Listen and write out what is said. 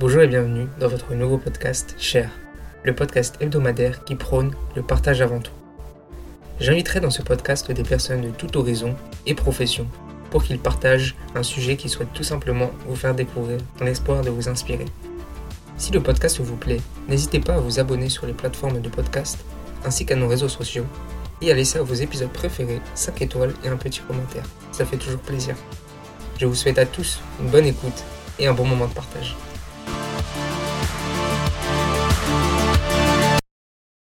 Bonjour et bienvenue dans votre nouveau podcast Cher, le podcast hebdomadaire qui prône le partage avant tout. J'inviterai dans ce podcast des personnes de tout horizon et profession pour qu'ils partagent un sujet qu'ils souhaitent tout simplement vous faire découvrir dans l'espoir de vous inspirer. Si le podcast vous plaît, n'hésitez pas à vous abonner sur les plateformes de podcast ainsi qu'à nos réseaux sociaux et à laisser à vos épisodes préférés 5 étoiles et un petit commentaire. Ça fait toujours plaisir. Je vous souhaite à tous une bonne écoute et un bon moment de partage.